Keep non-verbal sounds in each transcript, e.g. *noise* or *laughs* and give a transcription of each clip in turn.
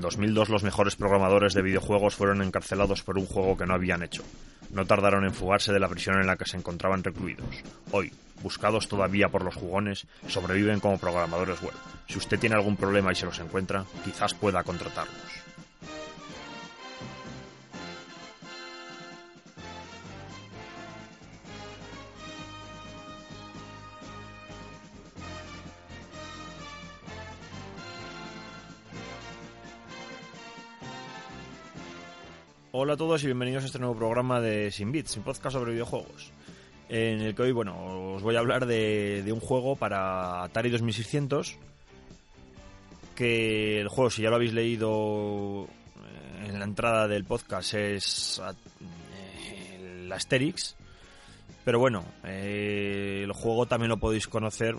En 2002 los mejores programadores de videojuegos fueron encarcelados por un juego que no habían hecho. No tardaron en fugarse de la prisión en la que se encontraban recluidos. Hoy, buscados todavía por los jugones, sobreviven como programadores web. Si usted tiene algún problema y se los encuentra, quizás pueda contratarlos. Hola a todos y bienvenidos a este nuevo programa de Sin Bits, un podcast sobre videojuegos. En el que hoy, bueno, os voy a hablar de, un juego para Atari 2600. Que el juego, si ya lo habéis leído en la entrada del podcast, es eh, el Asterix. Pero bueno, eh, el juego también lo podéis conocer,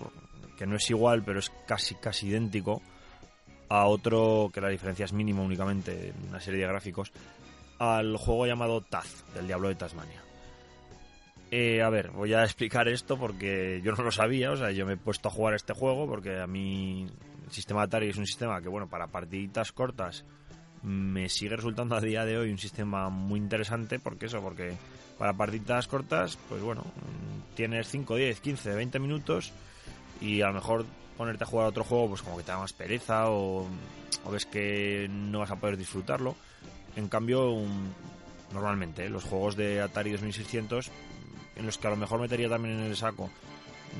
que no es igual, pero es casi, casi idéntico a otro que la diferencia es mínima únicamente en una serie de gráficos al juego llamado Taz, del Diablo de Tasmania. Eh, a ver, voy a explicar esto porque yo no lo sabía, o sea, yo me he puesto a jugar este juego porque a mí el sistema Atari es un sistema que, bueno, para partiditas cortas me sigue resultando a día de hoy un sistema muy interesante, porque eso, porque para partiditas cortas, pues bueno, tienes 5, 10, 15, 20 minutos y a lo mejor ponerte a jugar otro juego, pues como que te da más pereza o, o ves que no vas a poder disfrutarlo. En cambio, normalmente, los juegos de Atari 2600, en los que a lo mejor metería también en el saco,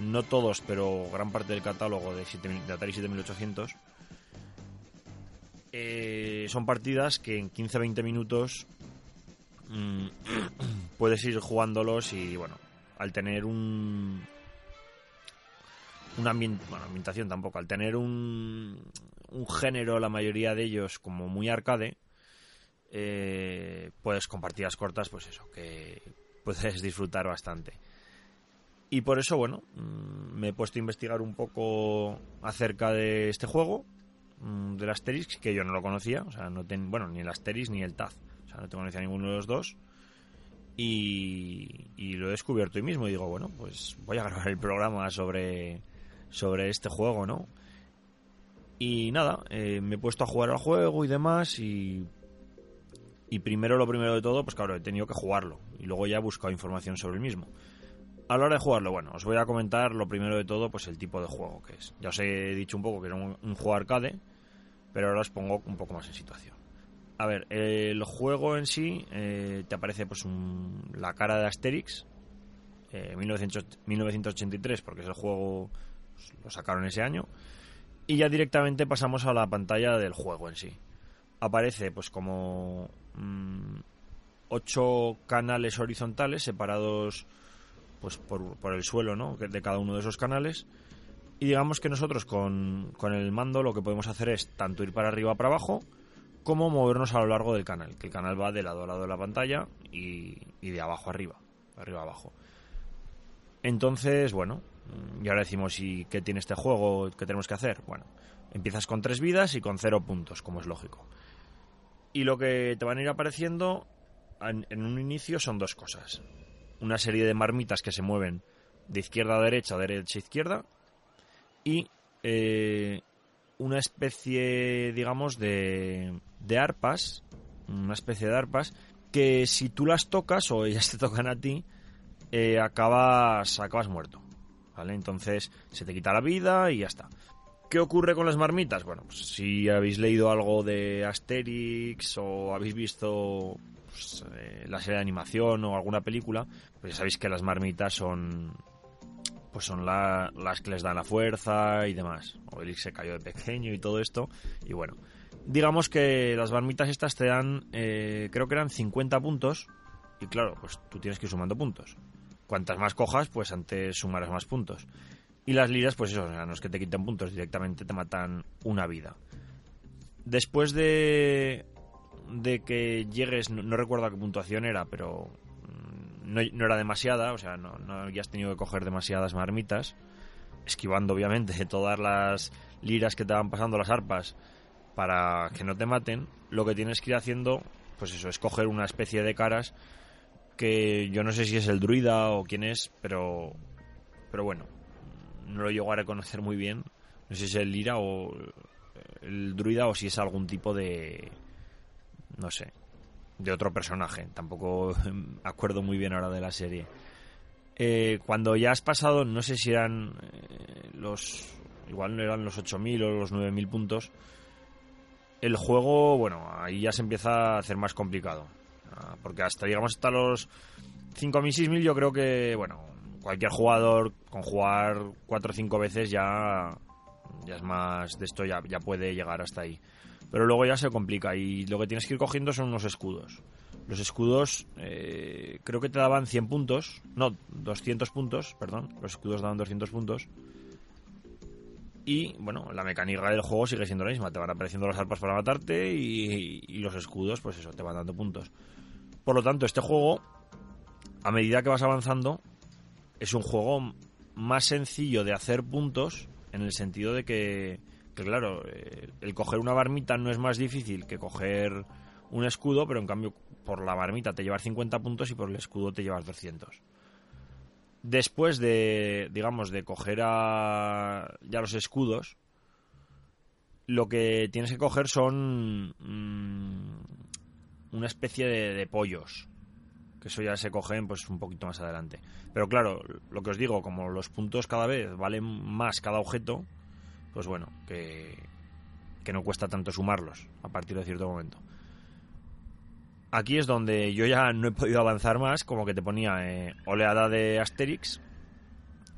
no todos, pero gran parte del catálogo de, 7, de Atari 7800, eh, son partidas que en 15-20 minutos mmm, *clears throat* puedes ir jugándolos y, bueno, al tener un, una ambient, bueno, ambientación tampoco, al tener un, un género, la mayoría de ellos, como muy arcade, eh, puedes con partidas cortas, pues eso, que *laughs* puedes disfrutar bastante. Y por eso, bueno, me he puesto a investigar un poco acerca de este juego, del Asterix, que yo no lo conocía, o sea, no ten, bueno, ni el Asterix ni el Taz, o sea, no te conocía ninguno de los dos. Y, y, lo he descubierto hoy mismo y digo, bueno, pues voy a *laughs* grabar el programa sobre, sobre este juego, ¿no? Y nada, eh, me he puesto a jugar al juego y demás y y primero, lo primero de todo, pues claro, he tenido que jugarlo. Y luego ya he buscado información sobre el mismo. A la hora de jugarlo, bueno, os voy a comentar lo primero de todo, pues el tipo de juego que es. Ya os he dicho un poco que era un, juego arcade, pero ahora os pongo un poco más en situación. A ver, el juego en sí eh, te aparece pues un, la cara de Asterix, eh, 1900, 1983, porque es el juego, pues, lo sacaron ese año. Y ya directamente pasamos a la pantalla del juego en sí. Aparece pues como mmm, ocho canales horizontales separados pues por, por, el suelo ¿no? de cada uno de esos canales. Y digamos que nosotros con, con, el mando lo que podemos hacer es tanto ir para arriba para abajo como movernos a lo largo del canal que el canal va de lado a lado de la pantalla y, y de abajo arriba arriba abajo. Entonces bueno y ahora decimos y qué tiene este juego qué tenemos que hacer bueno empiezas con tres vidas y con cero puntos como es lógico y lo que te van a ir apareciendo en, un inicio son dos cosas. Una serie de marmitas que se mueven de izquierda a derecha, derecha a izquierda. Y eh, una especie, digamos, de, de arpas. Una especie de arpas que si tú las tocas o ellas te tocan a ti, eh, acabas, acabas muerto. ¿Vale? Entonces se te quita la vida y ya está. ¿Qué ocurre con las marmitas? Bueno, pues si habéis leído algo de Asterix o habéis visto pues, eh, la serie de animación o alguna película, pues ya sabéis que las marmitas son pues son la, las que les dan la fuerza y demás. Obelix se cayó de pequeño y todo esto. Y bueno, digamos que las marmitas estas te dan, eh, creo que eran 50 puntos. Y claro, pues tú tienes que ir sumando puntos. Cuantas más cojas, pues antes sumarás más puntos. Y las liras, pues eso, no es que te quiten puntos, directamente te matan una vida. Después de, de que llegues, no, recuerdo a qué puntuación era, pero no, no era demasiada, o sea, no, no habías tenido que coger demasiadas marmitas, esquivando obviamente *laughs* todas las liras que te van pasando las arpas para que no te maten, lo que tienes que ir haciendo, pues eso, es coger una especie de caras que yo no sé si es el druida o quién es, pero, pero bueno, no lo llego a reconocer muy bien. No sé si es el Lira o el druida o si es algún tipo de... no sé, de otro personaje. Tampoco *laughs* acuerdo muy bien ahora de la serie. Eh, cuando ya has pasado, no sé si eran eh, los... igual no eran los 8.000 o los 9.000 puntos. El juego, bueno, ahí ya se empieza a hacer más complicado. Ah, porque hasta, digamos, hasta los 5.000, 6.000 yo creo que, bueno, cualquier jugador con jugar 4 o 5 veces ya, ya es más de esto, ya, ya puede llegar hasta ahí. Pero luego ya se complica y lo que tienes que ir cogiendo son unos escudos. Los escudos eh, creo que te daban 100 puntos, no, 200 puntos, perdón, los escudos daban 200 puntos. Y bueno, la mecánica del juego sigue siendo la misma, te van apareciendo las arpas para matarte y, y los escudos, pues eso, te van dando puntos. Por lo tanto, este juego, a medida que vas avanzando, es un juego más sencillo de hacer puntos en el sentido de que, que claro, eh, el coger una barmita no es más difícil que coger un escudo, pero en cambio por la barmita te llevas 50 puntos y por el escudo te llevas 200. Después de, digamos, de coger a, ya los escudos, lo que tienes que coger son mm, una especie de, de, pollos. Que eso ya se cogen pues un poquito más adelante. Pero claro, lo que os digo, como los puntos cada vez valen más cada objeto, pues bueno, que, que no cuesta tanto sumarlos a partir de cierto momento. Aquí es donde yo ya no he podido avanzar más, como que te ponía eh, oleada de Asterix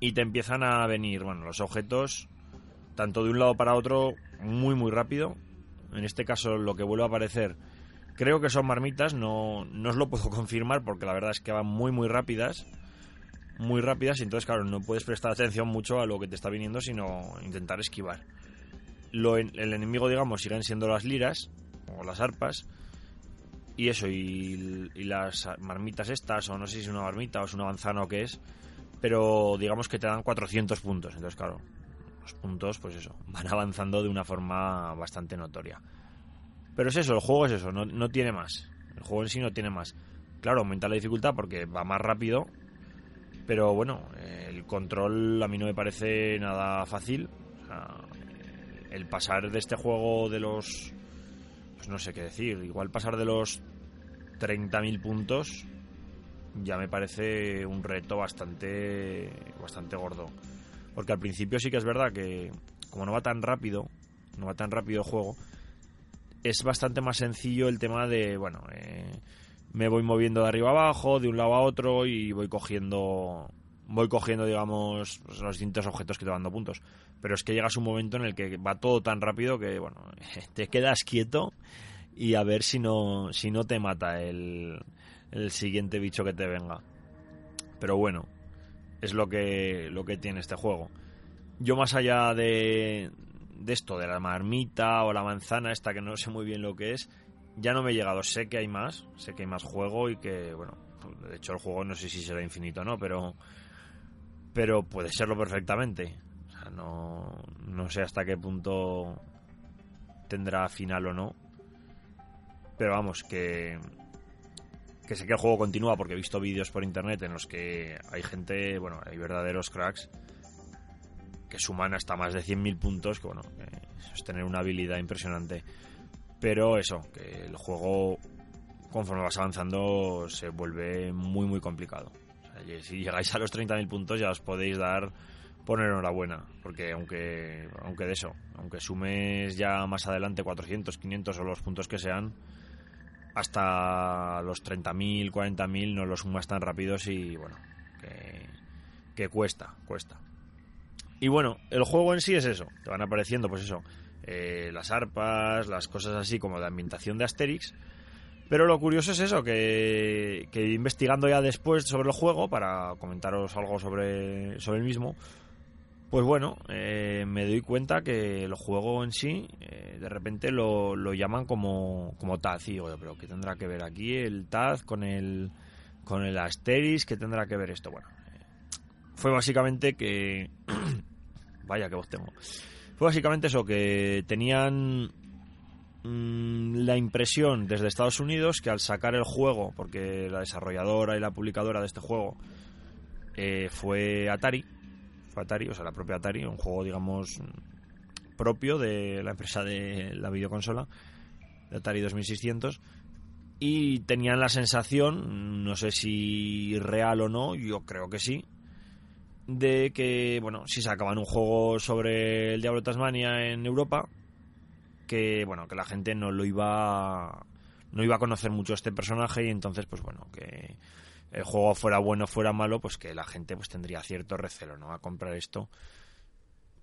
y te empiezan a venir, bueno, los objetos tanto de un lado para otro muy muy rápido. En este caso lo que vuelve a aparecer creo que son marmitas, no, no os lo puedo *laughs* confirmar porque la verdad es que van muy muy rápidas, muy rápidas y entonces claro, no puedes prestar atención mucho a lo que te está viniendo sino intentar esquivar. Lo, el enemigo digamos siguen siendo las liras o las arpas y eso, y, y, las marmitas estas, o no sé si es una marmita o es una manzana o qué es, pero digamos que te dan 400 puntos. Entonces, claro, los puntos, pues eso, *laughs* van avanzando de una forma bastante notoria. Pero es eso, el juego es eso, no, no tiene más. El juego en sí no tiene más. Claro, aumenta la dificultad porque va más rápido, pero bueno, el control a mí no me parece nada fácil. O sea, el pasar de este juego de los pues no sé qué decir. Igual pasar de los 30.000 puntos ya me parece un reto bastante, bastante gordo. Porque al principio sí que es verdad que como no va tan rápido, no va tan rápido el juego, es bastante más sencillo el tema de, bueno, eh, me voy moviendo de arriba abajo, de un lado a otro y voy cogiendo voy cogiendo, digamos, pues, los distintos objetos que te van dando puntos. Pero es que llegas un momento en el que va todo tan rápido que, bueno, *laughs* te quedas quieto y a ver si no, si no te mata el, el siguiente bicho que te venga. Pero bueno, es lo que, lo que tiene este juego. Yo más allá de, de esto, de la marmita o la manzana, esta que no sé muy bien lo que es, ya no me he llegado. Sé que hay más, sé que hay más juego y que, bueno, de hecho el juego no sé si será infinito o no, pero pero puede serlo perfectamente. O sea, no, no sé hasta qué punto tendrá final o no. Pero vamos, que, que sé que el juego continúa porque he visto vídeos por internet en los que hay gente, bueno, hay verdaderos cracks que suman hasta más de 100.000 puntos, que bueno, eso es tener una habilidad impresionante. Pero eso, que el juego conforme vas avanzando se vuelve muy muy complicado si llegáis a los 30.000 puntos ya os podéis dar por enhorabuena, porque aunque, aunque de eso, aunque sumes ya más adelante 400, 500 o los puntos que sean, hasta los 30.000, 40.000 no los sumas tan rápidos y bueno, que, que cuesta, cuesta. Y bueno, el juego en sí es eso, te van apareciendo pues eso, eh, las arpas, las cosas así como de ambientación de Asterix, pero lo curioso es eso, que, investigando ya después sobre el juego, para comentaros algo sobre, sobre el mismo, pues bueno, eh, me doy cuenta que el juego en sí, eh, de repente lo, lo, llaman como, como Taz. Y digo, pero ¿qué tendrá que ver aquí el Taz con el, con el Asteris? ¿Qué tendrá que ver esto? Bueno, fue básicamente que... *clears throat* Vaya que vos tengo. Fue básicamente eso, que tenían Mm, la impresión desde Estados Unidos que al sacar el juego, porque la desarrolladora y la publicadora de este juego eh, fue Atari, fue Atari, o sea, la propia Atari, un juego, digamos, propio de la empresa de la videoconsola, de Atari 2600, y tenían la sensación, no sé si real o no, yo creo que sí, de que, bueno, si sacaban un juego sobre el Diablo Tasmania en Europa, que, bueno, que la gente no lo iba no iba a conocer mucho este personaje y entonces, pues bueno, que el juego fuera bueno o fuera malo, pues que la gente pues tendría cierto recelo, ¿no? A comprar esto.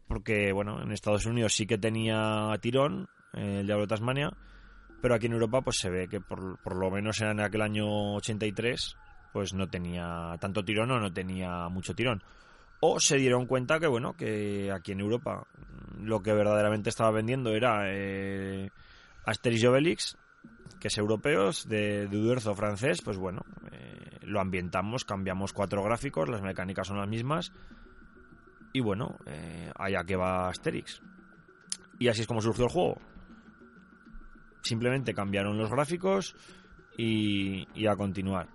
Porque, bueno, en Estados Unidos sí que tenía tirón el Diablo Tasmania, pero aquí en Europa pues se ve que por, por lo menos en aquel año 83 pues no tenía tanto tirón o no tenía mucho tirón. O se dieron cuenta que, bueno, que aquí en Europa lo que verdaderamente estaba vendiendo era eh, Asterix y Obelix, que es europeos, de, de francés, pues bueno, eh, lo ambientamos, cambiamos cuatro gráficos, las mecánicas son las mismas, y bueno, eh, allá que va Asterix. Y así es como surgió el juego. Simplemente cambiaron los gráficos y, y a continuar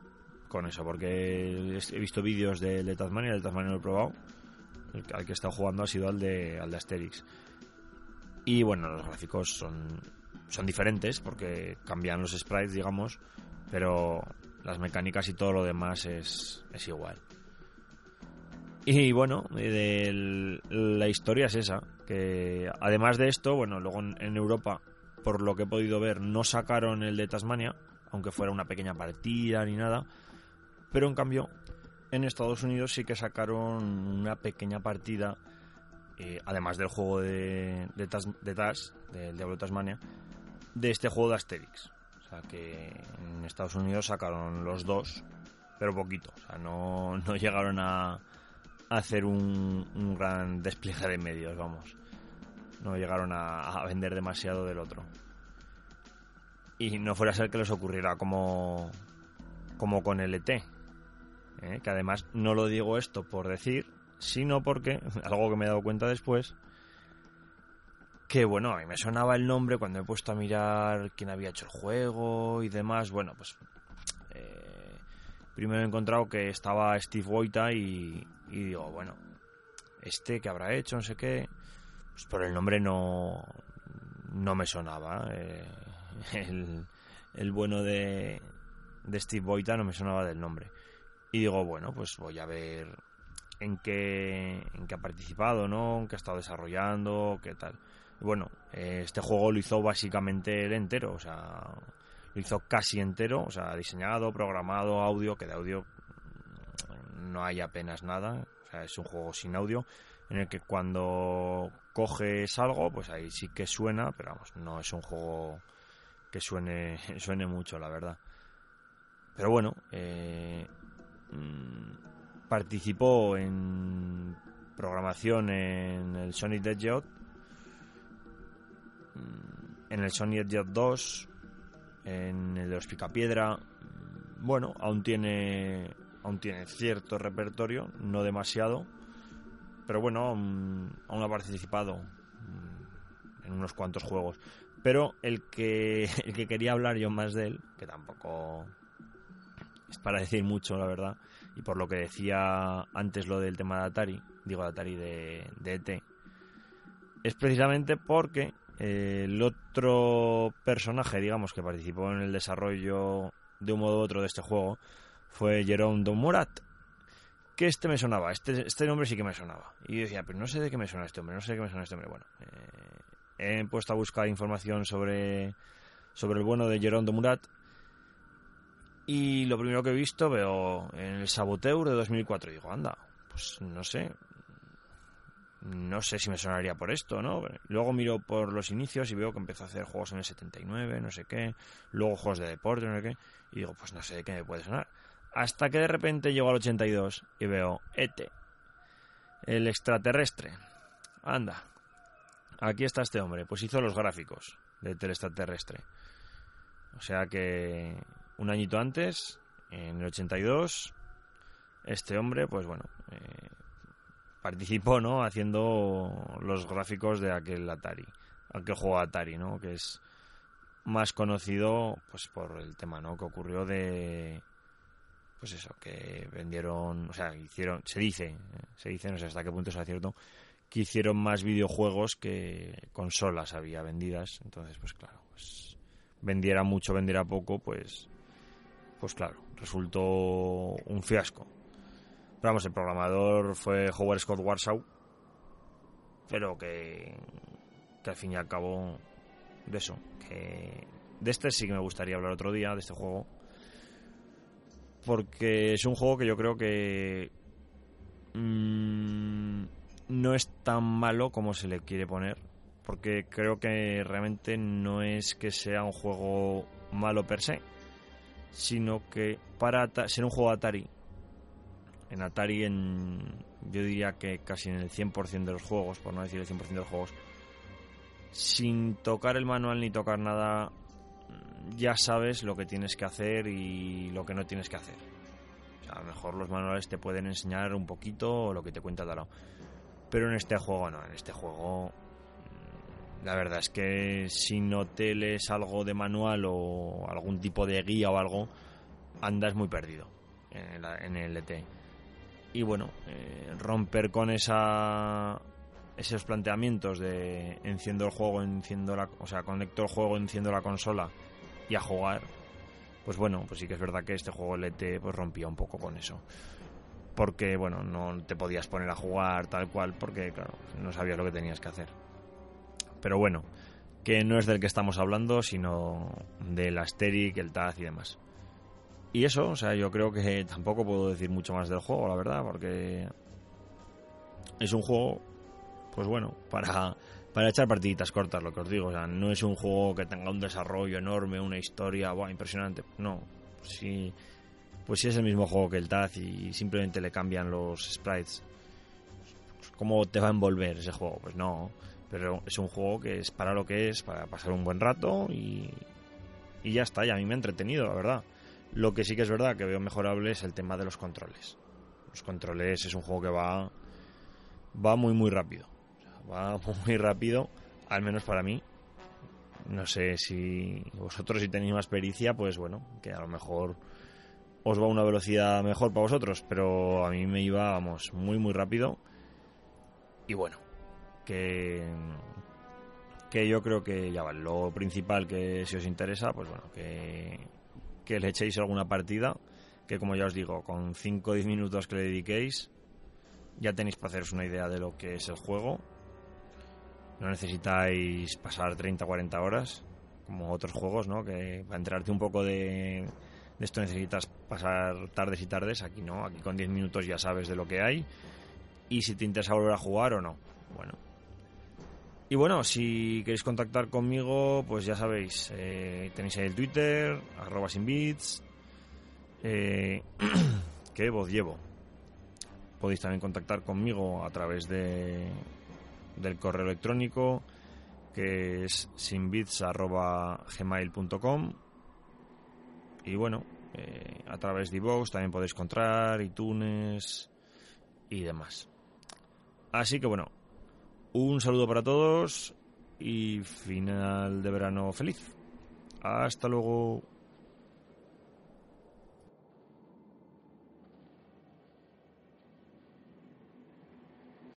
con eso, porque he visto vídeos de, Tasmania, el de Tasmania lo he probado. El, al que he estado jugando ha sido al de, al de Asterix. Y bueno, los gráficos son, son diferentes porque cambian los sprites, digamos, pero las mecánicas y todo lo demás es, es igual. Y bueno, la historia es esa, que además de esto, bueno, luego en Europa, por lo que he podido ver, no sacaron el de Tasmania, aunque fuera una pequeña partida ni nada, pero en cambio, en Estados Unidos sí que sacaron una pequeña partida, eh, además del juego de, de, Tash, del Diablo Tasmania, de este juego de Asterix. O sea que en Estados Unidos sacaron los dos, pero poquito. O sea, no, no llegaron a, hacer un, un, gran despliegue de medios, vamos. No llegaron a, a, vender demasiado del otro. Y no fuera a ser que les ocurriera como, como con el ET, ¿eh? que además no lo digo esto por decir, sino porque, *laughs* algo que me he dado cuenta después, que bueno, a mí me sonaba el nombre cuando he puesto a mirar quién había hecho el juego y demás, bueno, pues eh, primero he encontrado que estaba Steve Wojta y, y, digo, bueno, este que habrá hecho, no sé qué, pues por el nombre no, no me sonaba, eh, *laughs* el, el bueno de, de Steve Wojta no me sonaba del nombre. Y digo, bueno, pues voy a ver en qué, en qué ha participado, ¿no? En qué ha estado desarrollando, qué tal. Y bueno, este juego lo hizo básicamente el entero, o sea, lo hizo casi entero, o sea, diseñado, programado, audio, que de audio no hay apenas nada, o sea, es un juego sin audio, en el que cuando coges algo, pues ahí sí que suena, pero vamos, no es un juego que suene, *laughs* suene mucho, la verdad. Pero bueno, eh, Mm, participó en programación en el Sonic the Hedgehog, mm, en el Sonic the 2, en el de los Picapiedra. Mm, bueno, aún tiene, aún tiene cierto repertorio, no demasiado, pero bueno, aún, aún ha participado en unos cuantos juegos. Pero el que, *laughs* el que quería hablar yo más de él, que tampoco para decir mucho, la verdad. Y por lo que decía antes lo del tema de Atari, digo de Atari de, de ET, es precisamente porque eh, el otro personaje, digamos, que participó en el desarrollo de un modo u otro de este juego fue Jerome Murat que este me sonaba, este, este nombre sí que me sonaba. Y yo decía, pero no sé de qué me suena este hombre, no sé de qué me suena este hombre. Bueno, eh, he puesto a buscar información sobre, sobre el bueno de Jerome Murat y lo primero que he visto veo en el Saboteur de 2004. Y digo, anda, pues no sé. No sé si me sonaría por esto, ¿no? Luego miro por los inicios y veo que empezó a hacer juegos en el 79, no sé qué. Luego juegos de deporte, no sé qué. Y digo, pues no sé de qué me puede sonar. Hasta que de repente llego al 82 y veo ET, el extraterrestre. Anda, aquí está este hombre. Pues hizo los gráficos del extraterrestre. O sea que un añito antes, en el 82, este hombre, pues bueno, eh, participó, ¿no? Haciendo los gráficos de aquel Atari, aquel juego Atari, ¿no? Que es más conocido, pues por el tema, ¿no? Que ocurrió de, pues eso, que vendieron, o sea, hicieron, se dice, se dice, no sé hasta qué punto es cierto, que hicieron más videojuegos que consolas había vendidas. Entonces, pues claro, pues vendiera mucho, vendiera poco, pues, pues claro, resultó un fiasco. Pero vamos, el programador fue Howard Scott Warsaw, pero que, al fin y al cabo de eso, de este sí que me gustaría hablar otro día, de este juego, porque es un juego que yo creo que mmm, no es tan malo como se le quiere poner, porque creo que realmente no es que sea un juego malo per se, sino que para ser un juego Atari, en Atari en, yo diría que casi en el 100% de los juegos, por no decir el 100% de los juegos, sin tocar el manual ni tocar nada, ya sabes lo que tienes que hacer y lo que no tienes que hacer. a lo mejor los manuales te pueden enseñar un poquito lo que te cuenta Darao pero en este juego no, en este juego la verdad es que si no te lees algo de manual o algún tipo de guía o algo, andas muy perdido en el, ET. Y bueno, eh, romper con esa esos planteamientos de enciendo el juego, enciendo la, o sea, conecto el juego, enciendo la consola y a jugar, pues bueno, pues sí que es verdad que este juego LT pues rompía un poco con eso porque bueno, no te podías poner a jugar tal cual porque claro, no sabías lo que tenías que hacer. Pero bueno, que no es del que estamos hablando, sino del Asteric, el Taz y demás. Y eso, o sea, yo creo que tampoco puedo decir mucho más del juego, la verdad, porque es un juego, pues bueno, para, para echar partiditas cortas, lo que os digo. O sea, no es un juego que tenga un desarrollo enorme, una historia, buah, impresionante. No, sí pues si es el mismo juego que el Taz y simplemente le cambian los sprites, ¿cómo te va a envolver ese juego? Pues no, pero es un juego que es para lo que es, para pasar un buen rato y, y ya está, y a mí me ha entretenido, la verdad. Lo que sí que es verdad que veo mejorable es el tema de los controles. Los controles es un juego que va, va muy, muy rápido. va *laughs* muy rápido, al menos para mí. No sé si vosotros si tenéis más pericia, pues bueno, que a lo mejor os va a una velocidad mejor para vosotros, pero a mí me iba, vamos, muy, muy rápido. Y bueno, que, que yo creo que ya va. Lo principal que si os interesa, pues bueno, que, que le echéis alguna partida, que como ya os digo, con 5 o 10 minutos que le dediquéis, ya tenéis para haceros una idea de lo que es el juego. No necesitáis pasar 30 o 40 horas, como otros juegos, ¿no? Que para enterarte un poco de de esto necesitas pasar tardes y tardes, aquí no, aquí con 10 minutos ya sabes de lo que hay y si te interesa volver a jugar o no. Bueno. Y bueno, si queréis contactar conmigo, pues ya sabéis, eh, tenéis ahí el Twitter, arroba sin bits, eh, *clears throat* que voz llevo. Podéis también contactar conmigo a través de del correo electrónico que es sinbits.gmail.com y bueno, eh, a través de iVoox también podéis encontrar iTunes y demás. Así que bueno, un saludo para todos y final de verano feliz. Hasta luego.